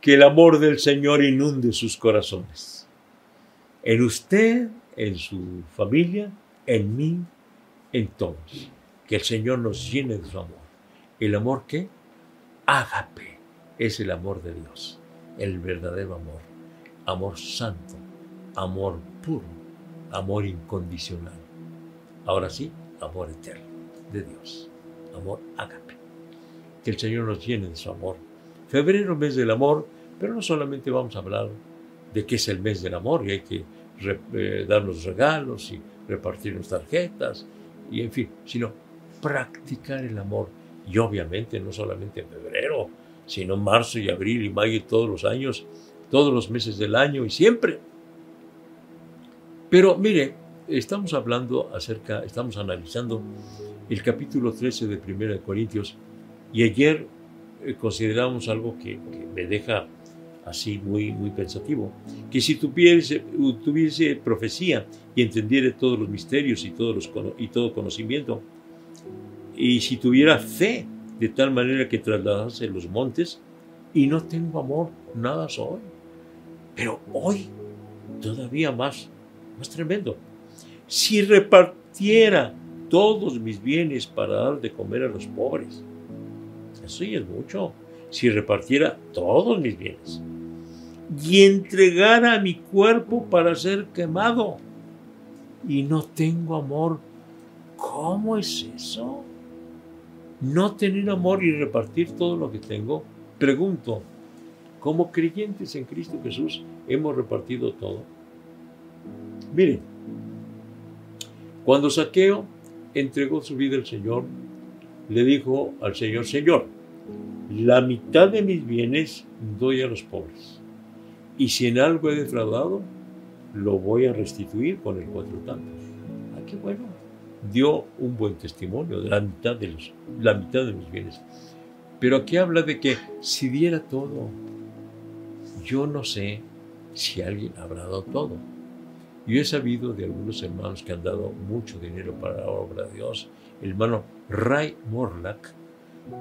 que el amor del Señor inunde sus corazones. En usted, en su familia, en mí, en todos. Que el Señor nos llene de su amor. El amor que ágape es el amor de Dios, el verdadero amor. Amor santo, amor puro, amor incondicional. Ahora sí, amor eterno de Dios. Amor ágape. Que el Señor nos llene de su amor Febrero, mes del amor, pero no solamente vamos a hablar de qué es el mes del amor y hay que eh, darnos regalos y repartirnos tarjetas y en fin, sino practicar el amor. Y obviamente no solamente en febrero, sino en marzo y abril y mayo y todos los años, todos los meses del año y siempre. Pero mire, estamos hablando acerca, estamos analizando el capítulo 13 de 1 Corintios y ayer consideramos algo que, me deja así muy, muy pensativo, que si tuviese, tuviese profecía y entendiera todos los misterios y, todos los, y todo conocimiento, y si tuviera fe de tal manera que trasladase los montes, y no tengo amor, nada soy. Pero hoy, todavía más, más tremendo. Si repartiera todos mis bienes para dar de comer a los pobres, eso es mucho. Si repartiera todos mis bienes y entregara mi cuerpo para ser quemado y no tengo amor, ¿cómo es eso? No tener amor y repartir todo lo que tengo. Pregunto, como creyentes en Cristo Jesús, hemos repartido todo. Miren, cuando Saqueo entregó su vida al Señor, le dijo al Señor, Señor, la mitad de mis bienes doy a los pobres. Y si en algo he defraudado, lo voy a restituir con el cuatro tantos. Ah, qué bueno. Dio un buen testimonio de la mitad de, los, la mitad de mis bienes. Pero aquí habla de que si diera todo, yo no sé si alguien habrá dado todo. Yo he sabido de algunos hermanos que han dado mucho dinero para la obra de Dios. El hermano Ray Morlack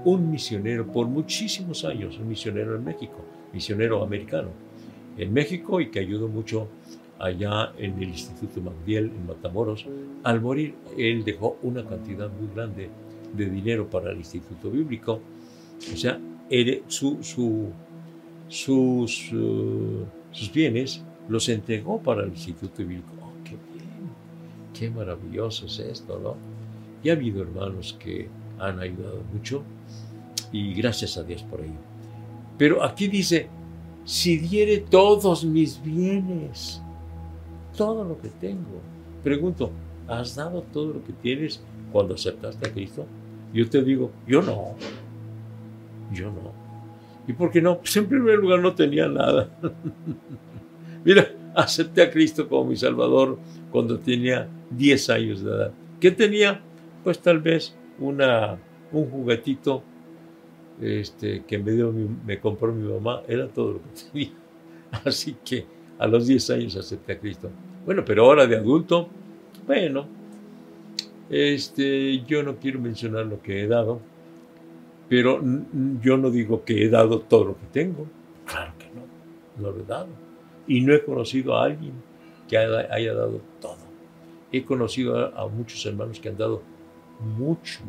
un misionero por muchísimos años, un misionero en México, misionero americano en México y que ayudó mucho allá en el Instituto Magdiel en Matamoros. Al morir, él dejó una cantidad muy grande de dinero para el Instituto Bíblico. O sea, su, sus, uh, sus bienes los entregó para el Instituto Bíblico. Oh, qué bien! ¡Qué maravilloso es esto, ¿no? Y ha habido hermanos que han ayudado mucho y gracias a Dios por ello. Pero aquí dice, si diere todos mis bienes, todo lo que tengo. Pregunto, ¿has dado todo lo que tienes cuando aceptaste a Cristo? Yo te digo, yo no. Yo no. ¿Y por qué no? Pues en primer lugar no tenía nada. Mira, acepté a Cristo como mi Salvador cuando tenía 10 años de edad. ¿Qué tenía? Pues tal vez una, un juguetito este, que me, dio me compró mi mamá, era todo lo que tenía. Así que a los 10 años acepté a Cristo. Bueno, pero ahora de adulto, bueno, este, yo no quiero mencionar lo que he dado, pero yo no digo que he dado todo lo que tengo. Claro que no, no lo he dado. Y no he conocido a alguien que haya, dado todo. He conocido a muchos hermanos que han dado mucho,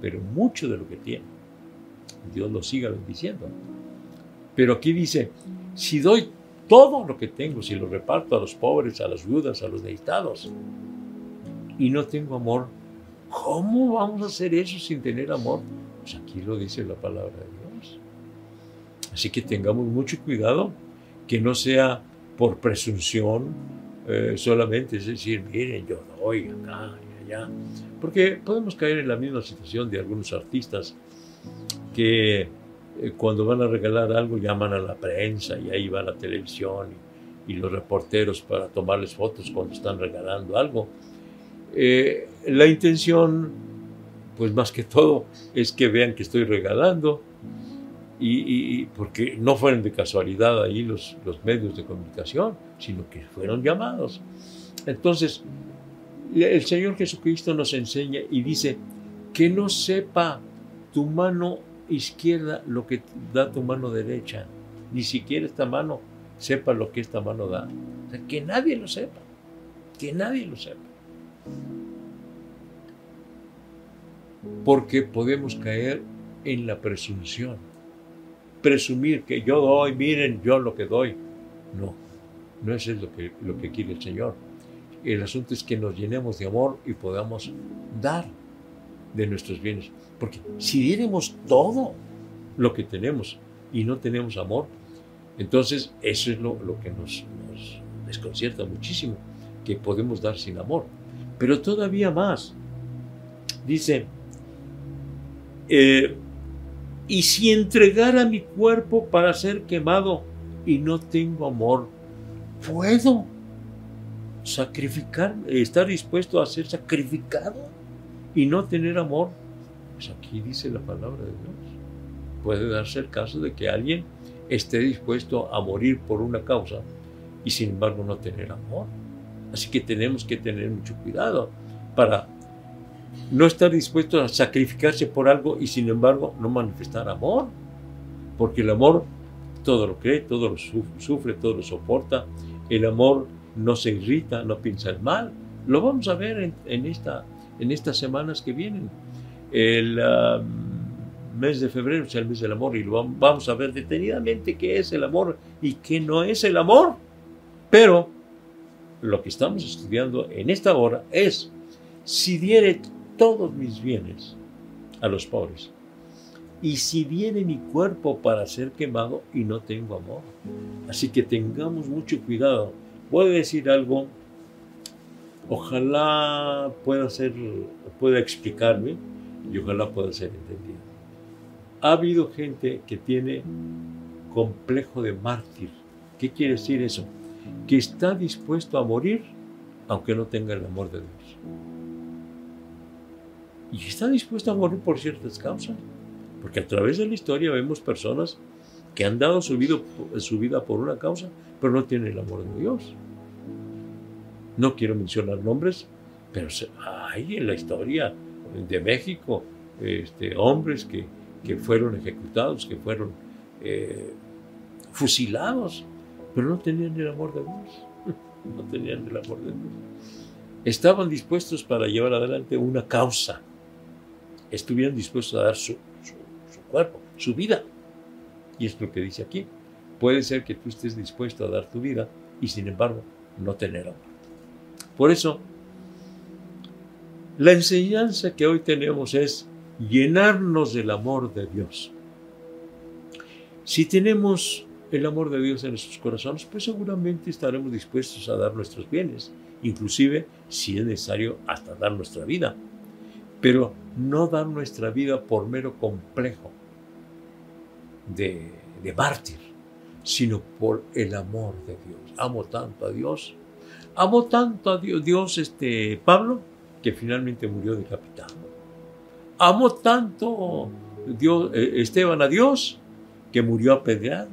pero mucho de lo que tiene. Dios lo siga bendiciendo. Pero aquí dice, si doy todo lo que tengo, si lo reparto a los pobres, a las viudas, a los necesitados, y no tengo amor, ¿cómo vamos a hacer eso sin tener amor? Pues aquí lo dice la palabra de Dios. Así que tengamos mucho cuidado, que no sea por presunción eh, solamente, decir, miren, yo doy acá, porque podemos caer en la misma situación de algunos artistas que eh, cuando van a regalar algo llaman a la prensa y ahí va la televisión y, los reporteros para tomarles fotos cuando están regalando algo. Eh, la intención, pues más que todo, es que vean que estoy regalando y, porque no fueron de casualidad ahí los, los medios de comunicación, sino que fueron llamados. Entonces, el Señor Jesucristo nos enseña y dice que no sepa tu mano izquierda lo que da tu mano derecha. ni siquiera esta mano sepa lo que esta mano da. O sea, que nadie lo sepa, que nadie lo sepa. Porque podemos caer en la presunción. Presumir que yo doy, miren yo lo que doy. No, no eso es lo que, lo que quiere el Señor. El asunto es que nos llenemos de amor y podamos dar de nuestros bienes. Porque si diéramos todo lo que tenemos y no tenemos amor, entonces eso es lo, que nos, desconcierta muchísimo, que podemos dar sin amor. Pero todavía más, dice, eh, y si entregara mi cuerpo para ser quemado y no tengo amor, ¿puedo sacrificar, estar dispuesto a ser sacrificado y no tener amor? Pues aquí dice la palabra de Dios. Puede darse el caso de que alguien esté dispuesto a morir por una causa y sin embargo no tener amor. Así que tenemos que tener mucho cuidado para no estar dispuesto a sacrificarse por algo y sin embargo no manifestar amor. Porque el amor todo lo cree, todo lo sufre, todo lo soporta. El amor no se irrita, no piensa el mal. Lo vamos a ver en, esta, en estas semanas que vienen. El um, mes de febrero es el mes del amor y lo vamos a ver detenidamente qué es el amor y qué no es el amor. Pero lo que estamos estudiando en esta hora es si diere todos mis bienes a los pobres. Y si viene mi cuerpo para ser quemado y no tengo amor. Así que tengamos mucho cuidado. Voy a decir algo. Ojalá pueda ser, pueda explicarme y ojalá pueda ser entendido. Ha habido gente que tiene complejo de mártir. ¿Qué quiere decir eso? Que está dispuesto a morir aunque no tenga el amor de Dios y está dispuesto a morir por ciertas causas. Porque a través de la historia vemos personas que han dado su vida, su vida por una causa, pero no tienen el amor de Dios. No quiero mencionar nombres, pero hay en la historia de México este, hombres que, que, fueron ejecutados, que fueron eh, fusilados, pero no tenían el amor de Dios. No tenían el amor de Dios. Estaban dispuestos para llevar adelante una causa estuvieran dispuestos a dar su, cuerpo, su vida. Y es lo que dice aquí. Puede ser que tú estés dispuesto a dar tu vida y sin embargo no tener amor. Por eso, la enseñanza que hoy tenemos es llenarnos del amor de Dios. Si tenemos el amor de Dios en nuestros corazones, pues seguramente estaremos dispuestos a dar nuestros bienes, inclusive si es necesario hasta dar nuestra vida pero no dar nuestra vida por mero complejo de, mártir, sino por el amor de Dios. Amo tanto a Dios, amo tanto a Dios, este, Pablo, que finalmente murió decapitado. Amo tanto Dios, eh, Esteban a Dios, que murió apedreado.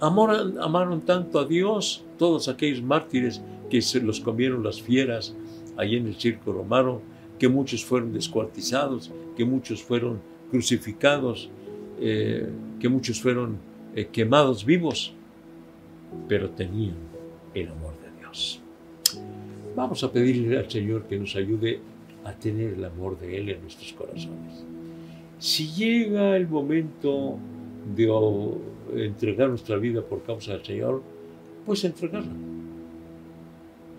Amaron, amaron tanto a Dios todos aquellos mártires que se los comieron las fieras ahí en el circo romano, que muchos fueron descuartizados, que muchos fueron crucificados, eh, que muchos fueron eh, quemados vivos, pero tenían el amor de Vamos a pedirle al Señor que nos ayude a tener el amor de Él en nuestros corazones. Si llega el momento de entregar nuestra vida por causa del Señor, pues entregarla,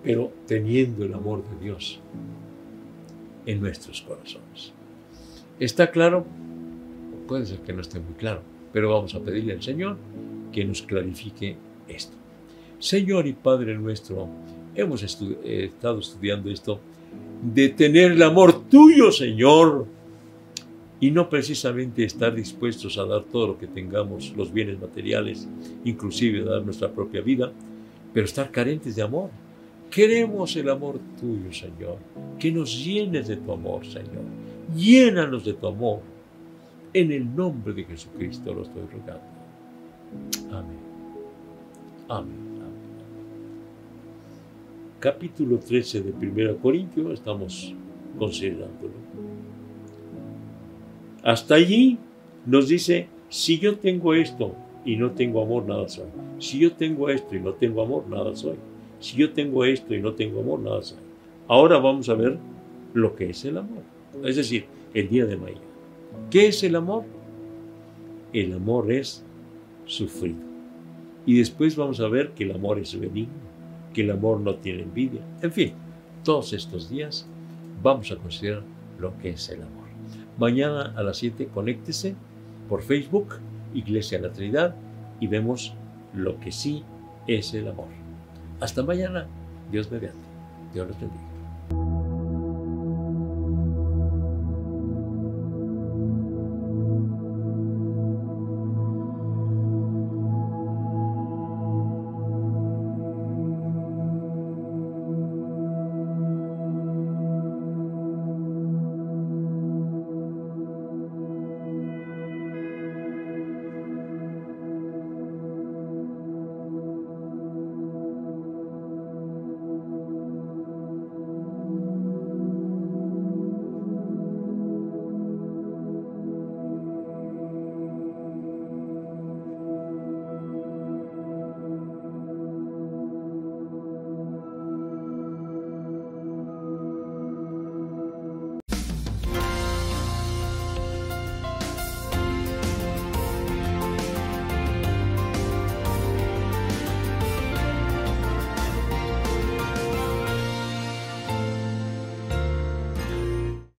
pero teniendo el amor de Dios en nuestros corazones. ¿Está claro? Puede ser que no esté muy claro, pero vamos a pedirle al Señor que nos clarifique esto. Señor y Padre nuestro, hemos eh, estado estudiando esto de tener el amor tuyo, Señor, y no precisamente estar dispuestos a dar todo lo que tengamos, los bienes materiales, inclusive dar nuestra propia vida, pero estar carentes de amor Queremos el amor tuyo, Señor. Que nos llenes de tu amor, Señor. Llénanos de tu amor. En el nombre de Jesucristo lo estoy rogando. Amén. Amén. Capítulo 13 de 1 Corintios, estamos considerándolo. Hasta allí nos dice, si yo tengo esto y no tengo amor, nada soy. Si yo tengo esto y no tengo amor, nada soy. Si yo tengo esto y no tengo amor, nada soy. Ahora vamos a ver lo que es el amor. Es decir, el día de mañana. ¿Qué es el amor? El amor es sufrido. Y después vamos a ver que el amor es benigno, que el amor no tiene envidia. En fin, todos estos días vamos a considerar lo que es el amor. Mañana a las 7 conéctese por Facebook, Iglesia de la Trinidad, y vemos lo que sí es el amor. Hasta mañana, Dios mediante. Dios los bendiga.